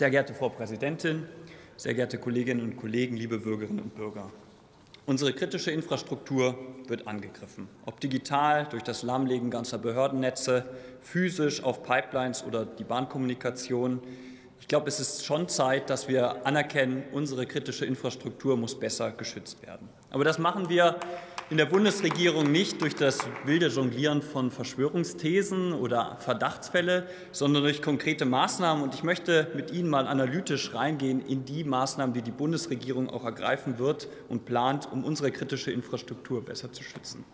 Sehr geehrte Frau Präsidentin, sehr geehrte Kolleginnen und Kollegen, liebe Bürgerinnen und Bürger! Unsere kritische Infrastruktur wird angegriffen, ob digital durch das Lahmlegen ganzer Behördennetze, physisch auf Pipelines oder die Bahnkommunikation. Ich glaube, es ist schon Zeit, dass wir anerkennen, unsere kritische Infrastruktur muss besser geschützt werden. Aber das machen wir in der Bundesregierung nicht durch das wilde Jonglieren von Verschwörungsthesen oder Verdachtsfälle, sondern durch konkrete Maßnahmen. Und ich möchte mit Ihnen mal analytisch reingehen in die Maßnahmen, die die Bundesregierung auch ergreifen wird und plant, um unsere kritische Infrastruktur besser zu schützen.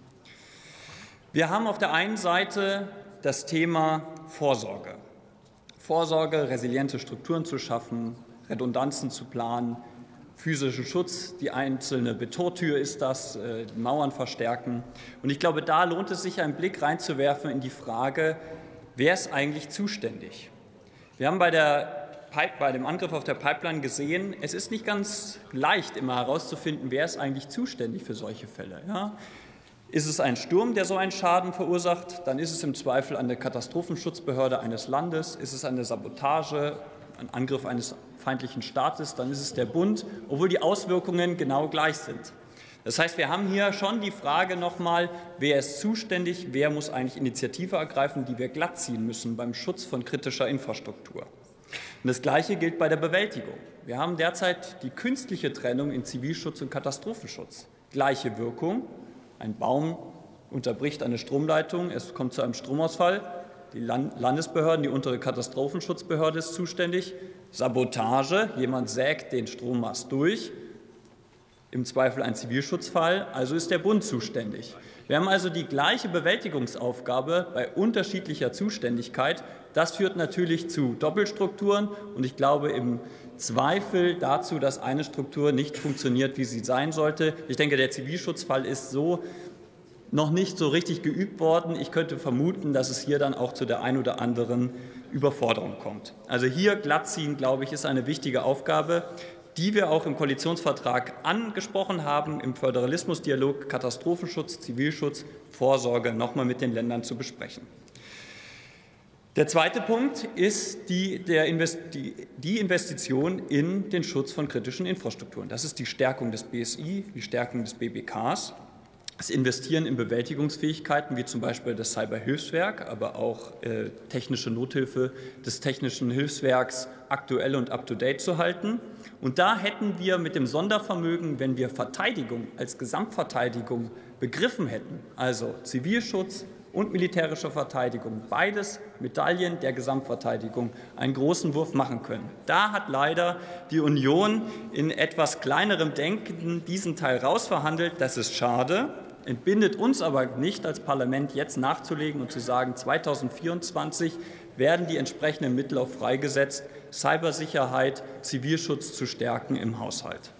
Wir haben auf der einen Seite das Thema Vorsorge. Vorsorge, resiliente Strukturen zu schaffen, Redundanzen zu planen, physischen Schutz. Die einzelne Betortür ist das, äh, Mauern verstärken. Und ich glaube, da lohnt es sich, einen Blick reinzuwerfen in die Frage, wer ist eigentlich zuständig? Wir haben bei, der bei dem Angriff auf der Pipeline gesehen, es ist nicht ganz leicht, immer herauszufinden, wer ist eigentlich zuständig für solche Fälle. Ja? Ist es ein Sturm, der so einen Schaden verursacht, dann ist es im Zweifel eine Katastrophenschutzbehörde eines Landes, ist es eine Sabotage, ein Angriff eines feindlichen Staates, dann ist es der Bund, obwohl die Auswirkungen genau gleich sind. Das heißt, wir haben hier schon die Frage nochmal, wer ist zuständig, wer muss eigentlich Initiative ergreifen, die wir glatt ziehen müssen beim Schutz von kritischer Infrastruktur. Und das Gleiche gilt bei der Bewältigung. Wir haben derzeit die künstliche Trennung in Zivilschutz und Katastrophenschutz. Gleiche Wirkung. Ein Baum unterbricht eine Stromleitung, es kommt zu einem Stromausfall. Die Landesbehörden, die untere Katastrophenschutzbehörde ist zuständig. Sabotage, jemand sägt den Strommast durch, im Zweifel ein Zivilschutzfall, also ist der Bund zuständig. Wir haben also die gleiche Bewältigungsaufgabe bei unterschiedlicher Zuständigkeit. Das führt natürlich zu Doppelstrukturen und ich glaube im Zweifel dazu, dass eine Struktur nicht funktioniert, wie sie sein sollte. Ich denke, der Zivilschutzfall ist so noch nicht so richtig geübt worden. Ich könnte vermuten, dass es hier dann auch zu der ein oder anderen Überforderung kommt. Also hier glattziehen, glaube ich, ist eine wichtige Aufgabe, die wir auch im Koalitionsvertrag angesprochen haben, im Föderalismusdialog Katastrophenschutz, Zivilschutz, Vorsorge nochmal mit den Ländern zu besprechen. Der zweite Punkt ist die, Invest die, die, Investition in den Schutz von kritischen Infrastrukturen. Das ist die Stärkung des BSI, die Stärkung des BBKs das Investieren in Bewältigungsfähigkeiten, wie zum Beispiel das Cyberhilfswerk, aber auch äh, technische Nothilfe des Technischen Hilfswerks aktuell und up-to-date zu halten. Und da hätten wir mit dem Sondervermögen, wenn wir Verteidigung als Gesamtverteidigung begriffen hätten, also Zivilschutz und militärische Verteidigung, beides Medaillen der Gesamtverteidigung, einen großen Wurf machen können. Da hat leider die Union in etwas kleinerem Denken diesen Teil rausverhandelt. Das ist schade entbindet uns aber nicht als Parlament jetzt nachzulegen und zu sagen, 2024 werden die entsprechenden Mittel auch freigesetzt, Cybersicherheit, Zivilschutz zu stärken im Haushalt.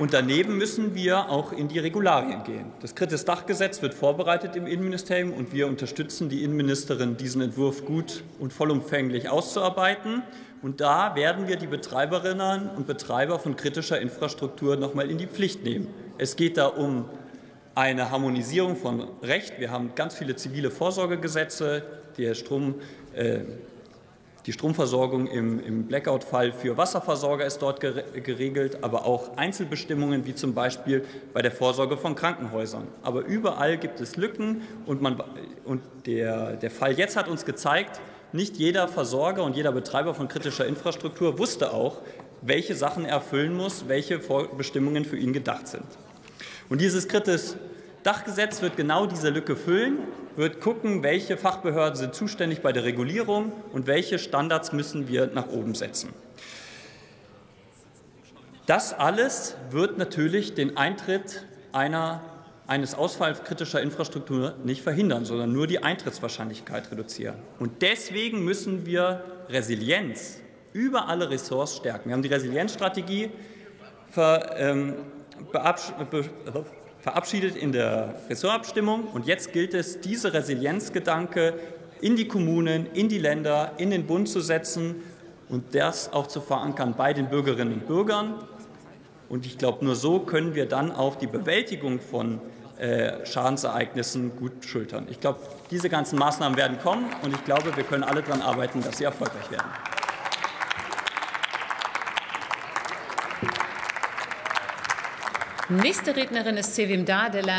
Und daneben müssen wir auch in die Regularien gehen. Das Kritis-Dachgesetz wird vorbereitet im Innenministerium und wir unterstützen die Innenministerin, diesen Entwurf gut und vollumfänglich auszuarbeiten. Und da werden wir die Betreiberinnen und Betreiber von kritischer Infrastruktur noch mal in die Pflicht nehmen. Es geht da um eine Harmonisierung von Recht. Wir haben ganz viele zivile Vorsorgegesetze. Der Strom, äh, die Stromversorgung im, im Blackout-Fall für Wasserversorger ist dort geregelt, aber auch Einzelbestimmungen wie zum Beispiel bei der Vorsorge von Krankenhäusern. Aber überall gibt es Lücken und, man, und der, der Fall jetzt hat uns gezeigt, nicht jeder Versorger und jeder Betreiber von kritischer Infrastruktur wusste auch, welche Sachen er erfüllen muss, welche Bestimmungen für ihn gedacht sind. Und dieses kritische Dachgesetz wird genau diese Lücke füllen wird gucken, welche Fachbehörden sind zuständig bei der Regulierung und welche Standards müssen wir nach oben setzen. Das alles wird natürlich den Eintritt einer, eines Ausfalls kritischer Infrastruktur nicht verhindern, sondern nur die Eintrittswahrscheinlichkeit reduzieren. Und deswegen müssen wir Resilienz über alle Ressorts stärken. Wir haben die Resilienzstrategie ver, ähm, verabschiedet in der Ressortabstimmung. Und jetzt gilt es, diese Resilienzgedanke in die Kommunen, in die Länder, in den Bund zu setzen und das auch zu verankern bei den Bürgerinnen und Bürgern. Und ich glaube, nur so können wir dann auch die Bewältigung von äh, Schadensereignissen gut schultern. Ich glaube, diese ganzen Maßnahmen werden kommen und ich glaube, wir können alle daran arbeiten, dass sie erfolgreich werden. Nächste Rednerin ist Sevim Dar,